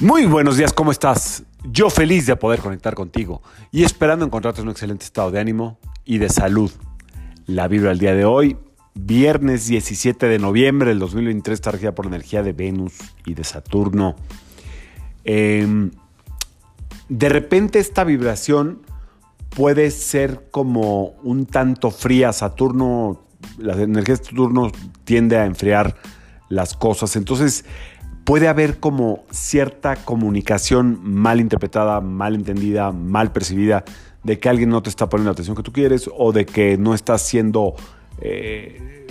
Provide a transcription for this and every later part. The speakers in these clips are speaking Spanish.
Muy buenos días, ¿cómo estás? Yo feliz de poder conectar contigo y esperando encontrarte en un excelente estado de ánimo y de salud. La vibra del día de hoy, viernes 17 de noviembre del 2023, está regida por la energía de Venus y de Saturno. Em, de repente esta vibración puede ser como un tanto fría. Saturno, la energía de Saturno tiende a enfriar las cosas. Entonces, puede haber como cierta comunicación mal interpretada, mal entendida, mal percibida, de que alguien no te está poniendo la atención que tú quieres o de que no estás siendo eh,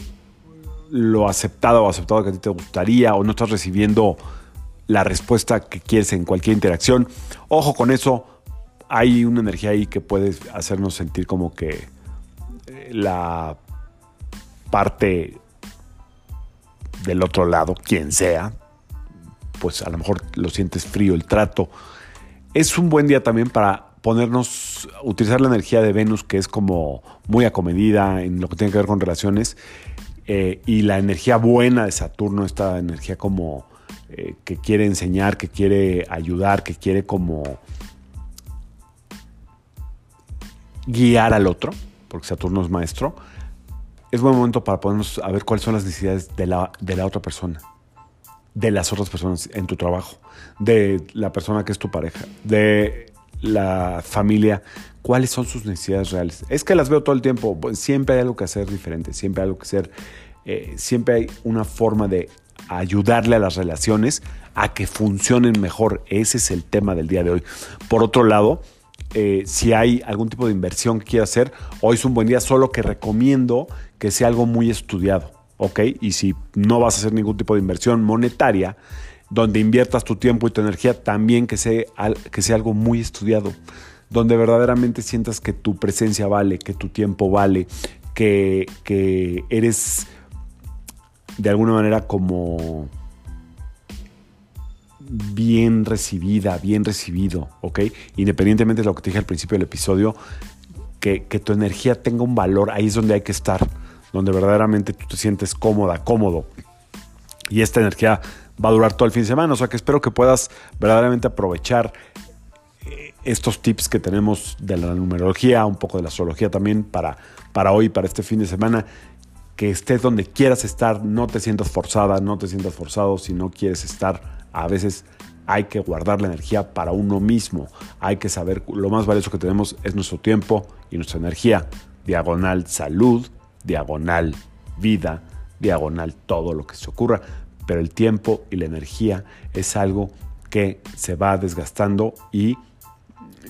lo aceptado o aceptado que a ti te gustaría o no estás recibiendo la respuesta que quieres en cualquier interacción. Ojo con eso, hay una energía ahí que puede hacernos sentir como que eh, la parte del otro lado, quien sea, pues a lo mejor lo sientes frío el trato. Es un buen día también para ponernos, utilizar la energía de Venus, que es como muy acomedida en lo que tiene que ver con relaciones, eh, y la energía buena de Saturno, esta energía como eh, que quiere enseñar, que quiere ayudar, que quiere como guiar al otro, porque Saturno es maestro, es buen momento para ponernos a ver cuáles son las necesidades de la, de la otra persona de las otras personas en tu trabajo, de la persona que es tu pareja, de la familia, cuáles son sus necesidades reales. Es que las veo todo el tiempo, pues, siempre hay algo que hacer diferente, siempre hay algo que hacer, eh, siempre hay una forma de ayudarle a las relaciones a que funcionen mejor. Ese es el tema del día de hoy. Por otro lado, eh, si hay algún tipo de inversión que quiera hacer, hoy es un buen día, solo que recomiendo que sea algo muy estudiado. ¿Ok? Y si no vas a hacer ningún tipo de inversión monetaria, donde inviertas tu tiempo y tu energía, también que sea, que sea algo muy estudiado, donde verdaderamente sientas que tu presencia vale, que tu tiempo vale, que, que eres de alguna manera como bien recibida, bien recibido, ¿ok? Independientemente de lo que te dije al principio del episodio, que, que tu energía tenga un valor, ahí es donde hay que estar donde verdaderamente tú te sientes cómoda, cómodo. Y esta energía va a durar todo el fin de semana, o sea que espero que puedas verdaderamente aprovechar eh, estos tips que tenemos de la numerología, un poco de la astrología también para, para hoy, para este fin de semana, que estés donde quieras estar, no te sientas forzada, no te sientas forzado si no quieres estar. A veces hay que guardar la energía para uno mismo, hay que saber, lo más valioso que tenemos es nuestro tiempo y nuestra energía. Diagonal salud, diagonal vida, diagonal todo lo que se ocurra, pero el tiempo y la energía es algo que se va desgastando y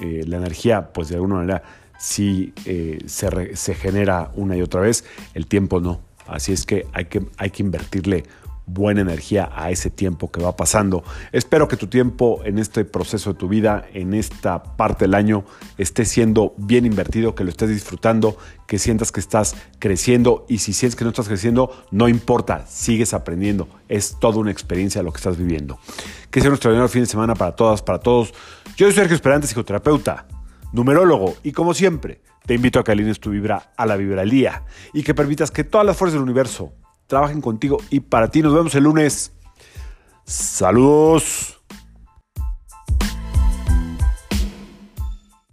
eh, la energía, pues de alguna manera, sí eh, se, se, genera una y otra vez, el tiempo no. Así es que hay que, hay que invertirle buena energía a ese tiempo que va pasando. Espero que tu tiempo en este proceso de tu vida, en esta parte del año, esté siendo bien invertido, que lo estés disfrutando, que sientas que estás creciendo y si sientes que no estás creciendo, no importa, sigues aprendiendo. Es toda una experiencia lo que estás viviendo. Que sea nuestro primer fin de semana para todas, para todos. Yo soy Sergio Esperante, psicoterapeuta, numerólogo y como siempre, te invito a que alines tu vibra a la vibra al día y que permitas que todas las fuerzas del universo trabajen contigo y para ti. Nos vemos el lunes. Saludos.